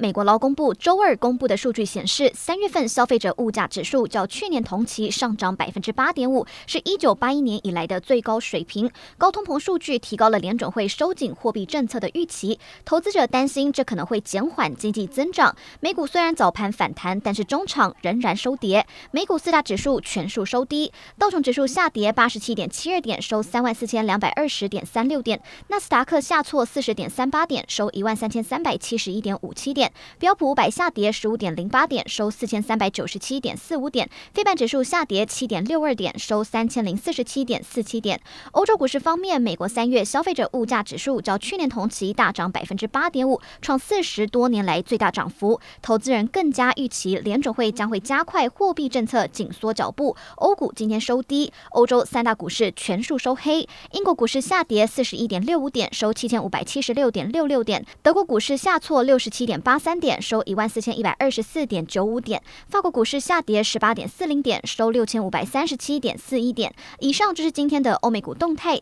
美国劳工部周二公布的数据显示，三月份消费者物价指数较去年同期上涨百分之八点五，是一九八一年以来的最高水平。高通膨数据提高了联准会收紧货币政策的预期，投资者担心这可能会减缓经济增长。美股虽然早盘反弹，但是中场仍然收跌。美股四大指数全数收低，道琼指数下跌八十七点七二点，收三万四千两百二十点三六点；纳斯达克下挫四十点三八点，收一万三千三百七十一点五七点。标普五百下跌十五点零八点，收四千三百九十七点四五点。非半指数下跌七点六二点，收三千零四十七点四七点。欧洲股市方面，美国三月消费者物价指数较去年同期大涨百分之八点五，创四十多年来最大涨幅。投资人更加预期联准会将会加快货币政策紧缩脚步。欧股今天收低，欧洲三大股市全数收黑。英国股市下跌四十一点六五点，收七千五百七十六点六六点。德国股市下挫六十七点八三点。收一万四千一百二十四点九五点，法国股市下跌十八点四零点，收六千五百三十七点四一点。以上就是今天的欧美股动态。